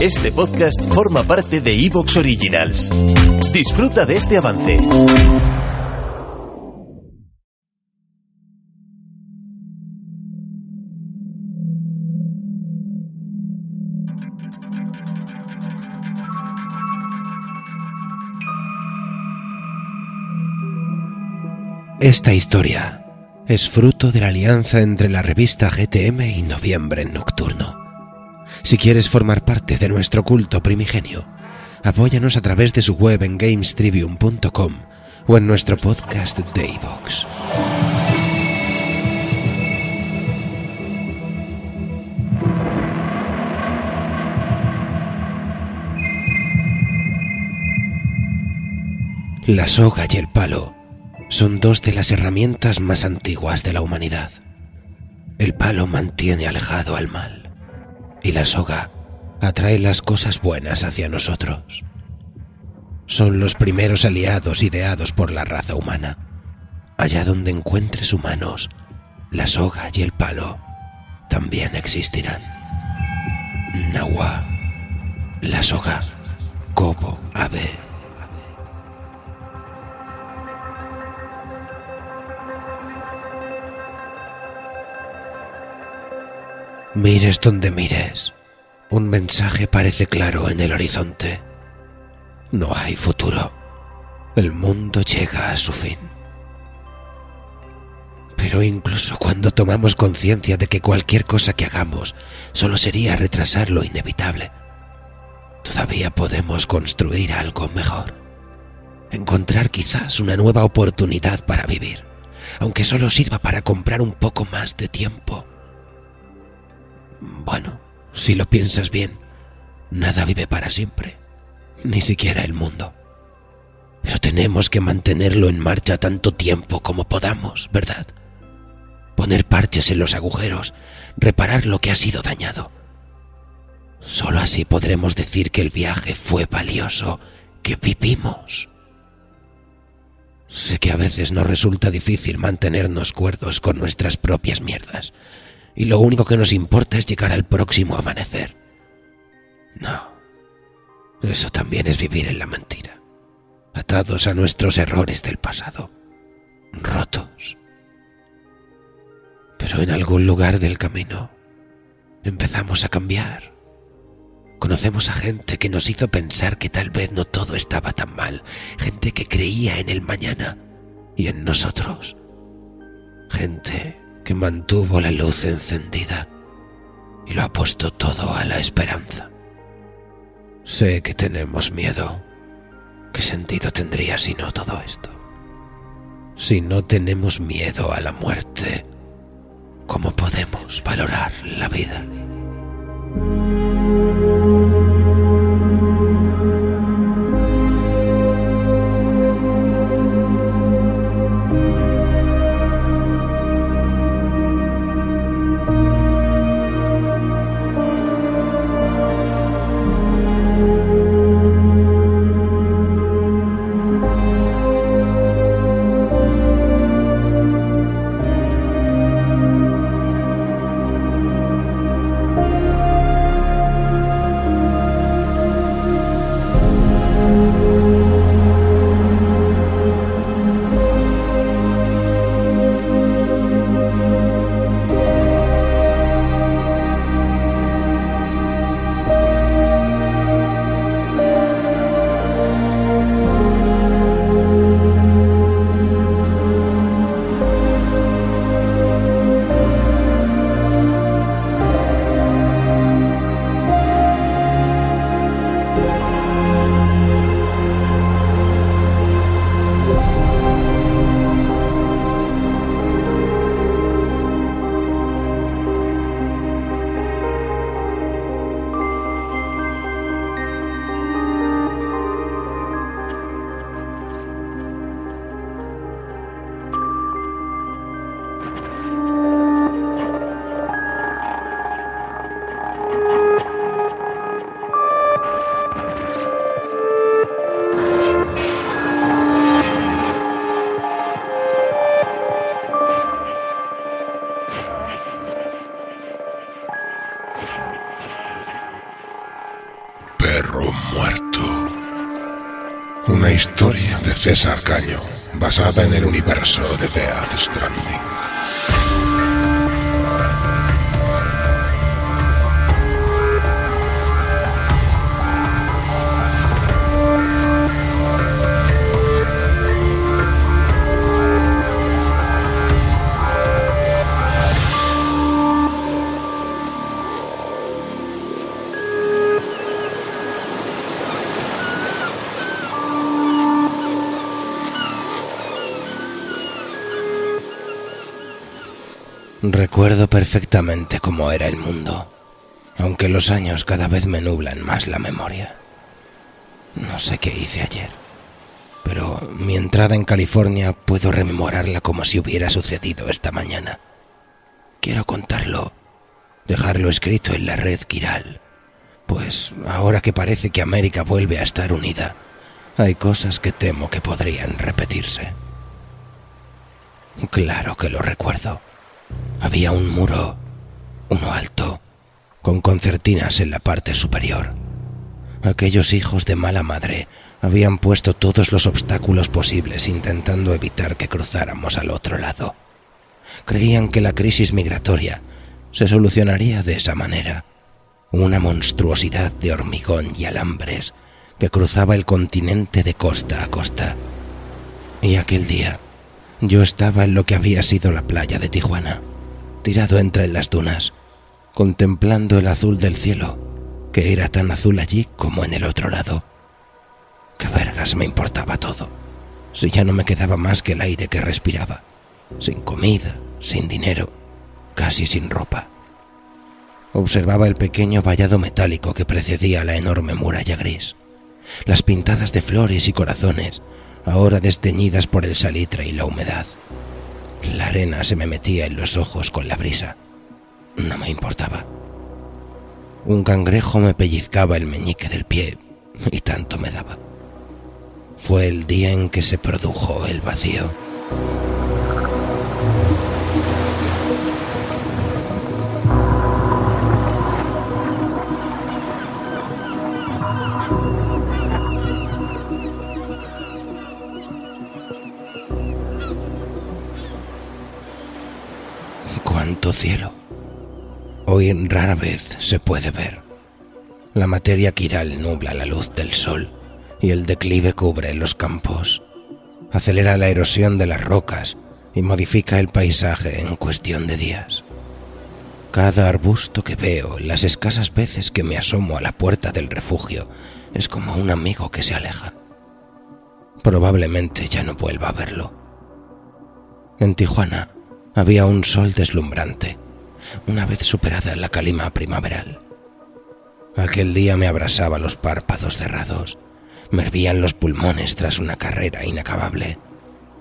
Este podcast forma parte de Evox Originals. Disfruta de este avance. Esta historia es fruto de la alianza entre la revista GTM y Noviembre Nocturno. Si quieres formar parte de nuestro culto primigenio, apóyanos a través de su web en gamestribium.com o en nuestro podcast Daybox. La soga y el palo son dos de las herramientas más antiguas de la humanidad. El palo mantiene alejado al mal y la soga atrae las cosas buenas hacia nosotros. Son los primeros aliados ideados por la raza humana. Allá donde encuentres humanos, la soga y el palo también existirán. Nawa, la soga, Kobo, Abe. Mires donde mires, un mensaje parece claro en el horizonte. No hay futuro. El mundo llega a su fin. Pero incluso cuando tomamos conciencia de que cualquier cosa que hagamos solo sería retrasar lo inevitable, todavía podemos construir algo mejor. Encontrar quizás una nueva oportunidad para vivir, aunque solo sirva para comprar un poco más de tiempo bueno, si lo piensas bien, nada vive para siempre, ni siquiera el mundo. Pero tenemos que mantenerlo en marcha tanto tiempo como podamos, ¿verdad? Poner parches en los agujeros, reparar lo que ha sido dañado. Solo así podremos decir que el viaje fue valioso, que vivimos. Sé que a veces nos resulta difícil mantenernos cuerdos con nuestras propias mierdas, y lo único que nos importa es llegar al próximo amanecer. No, eso también es vivir en la mentira, atados a nuestros errores del pasado, rotos. Pero en algún lugar del camino empezamos a cambiar. Conocemos a gente que nos hizo pensar que tal vez no todo estaba tan mal, gente que creía en el mañana y en nosotros, gente que mantuvo la luz encendida y lo ha puesto todo a la esperanza. Sé que tenemos miedo. ¿Qué sentido tendría si no todo esto? Si no tenemos miedo a la muerte, ¿cómo podemos valorar la vida? Una historia de César Caño, basada en el universo de Death Stranding. Recuerdo perfectamente cómo era el mundo, aunque los años cada vez me nublan más la memoria. No sé qué hice ayer, pero mi entrada en California puedo rememorarla como si hubiera sucedido esta mañana. Quiero contarlo, dejarlo escrito en la red Kiral, pues ahora que parece que América vuelve a estar unida, hay cosas que temo que podrían repetirse. Claro que lo recuerdo. Había un muro, uno alto, con concertinas en la parte superior. Aquellos hijos de mala madre habían puesto todos los obstáculos posibles intentando evitar que cruzáramos al otro lado. Creían que la crisis migratoria se solucionaría de esa manera. Una monstruosidad de hormigón y alambres que cruzaba el continente de costa a costa. Y aquel día yo estaba en lo que había sido la playa de Tijuana, tirado entre las dunas, contemplando el azul del cielo, que era tan azul allí como en el otro lado. ¿Qué vergas me importaba todo? Si ya no me quedaba más que el aire que respiraba, sin comida, sin dinero, casi sin ropa. Observaba el pequeño vallado metálico que precedía la enorme muralla gris, las pintadas de flores y corazones ahora desteñidas por el salitre y la humedad. La arena se me metía en los ojos con la brisa. No me importaba. Un cangrejo me pellizcaba el meñique del pie y tanto me daba. Fue el día en que se produjo el vacío. Cielo. Hoy rara vez se puede ver. La materia quiral nubla la luz del sol y el declive cubre los campos. Acelera la erosión de las rocas y modifica el paisaje en cuestión de días. Cada arbusto que veo, las escasas veces que me asomo a la puerta del refugio, es como un amigo que se aleja. Probablemente ya no vuelva a verlo. En Tijuana había un sol deslumbrante, una vez superada la calima primaveral. Aquel día me abrasaba los párpados cerrados, me hervían los pulmones tras una carrera inacabable,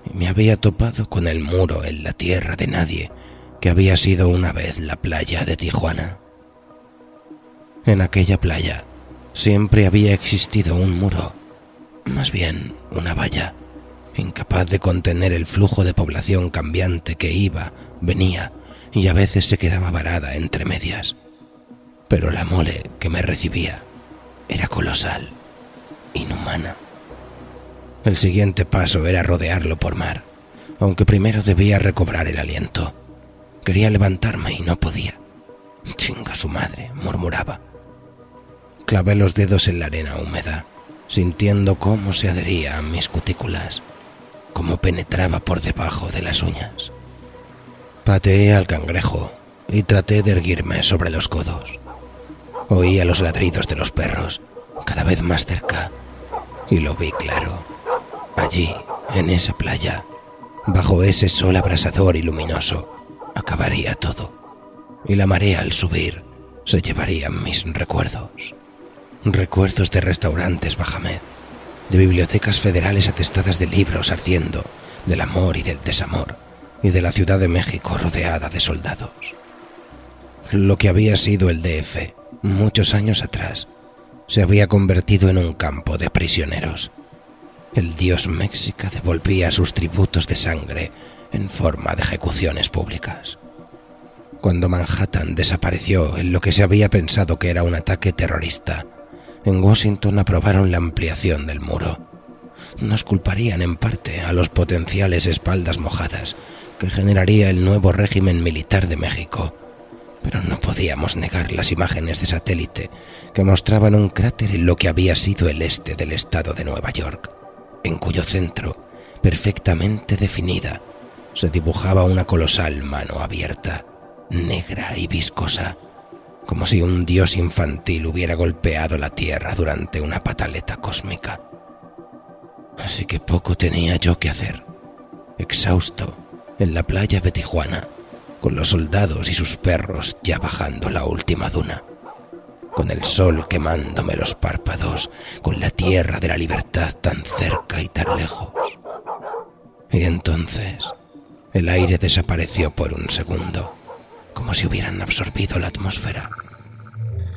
y me había topado con el muro en la tierra de nadie que había sido una vez la playa de Tijuana. En aquella playa siempre había existido un muro, más bien una valla incapaz de contener el flujo de población cambiante que iba, venía y a veces se quedaba varada entre medias. Pero la mole que me recibía era colosal, inhumana. El siguiente paso era rodearlo por mar, aunque primero debía recobrar el aliento. Quería levantarme y no podía. Chinga su madre, murmuraba. Clavé los dedos en la arena húmeda, sintiendo cómo se adhería a mis cutículas como penetraba por debajo de las uñas. Pateé al cangrejo y traté de erguirme sobre los codos. Oía los ladridos de los perros, cada vez más cerca, y lo vi claro. Allí, en esa playa, bajo ese sol abrasador y luminoso, acabaría todo, y la marea al subir se llevaría mis recuerdos. Recuerdos de restaurantes Bajamed, de bibliotecas federales atestadas de libros ardiendo, del amor y del desamor, y de la Ciudad de México rodeada de soldados. Lo que había sido el DF muchos años atrás se había convertido en un campo de prisioneros. El dios México devolvía sus tributos de sangre en forma de ejecuciones públicas. Cuando Manhattan desapareció en lo que se había pensado que era un ataque terrorista, en Washington aprobaron la ampliación del muro. Nos culparían en parte a los potenciales espaldas mojadas que generaría el nuevo régimen militar de México, pero no podíamos negar las imágenes de satélite que mostraban un cráter en lo que había sido el este del estado de Nueva York, en cuyo centro, perfectamente definida, se dibujaba una colosal mano abierta, negra y viscosa, como si un dios infantil hubiera golpeado la tierra durante una pataleta cósmica. Así que poco tenía yo que hacer, exhausto, en la playa de Tijuana, con los soldados y sus perros ya bajando la última duna, con el sol quemándome los párpados, con la tierra de la libertad tan cerca y tan lejos. Y entonces el aire desapareció por un segundo, como si hubieran absorbido la atmósfera.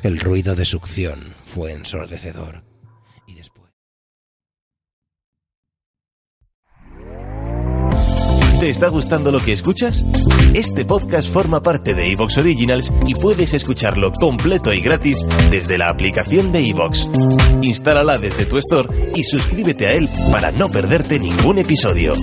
El ruido de succión fue ensordecedor. Y después... ¿Te está gustando lo que escuchas? Este podcast forma parte de Evox Originals y puedes escucharlo completo y gratis desde la aplicación de Evox. Instálala desde tu store y suscríbete a él para no perderte ningún episodio.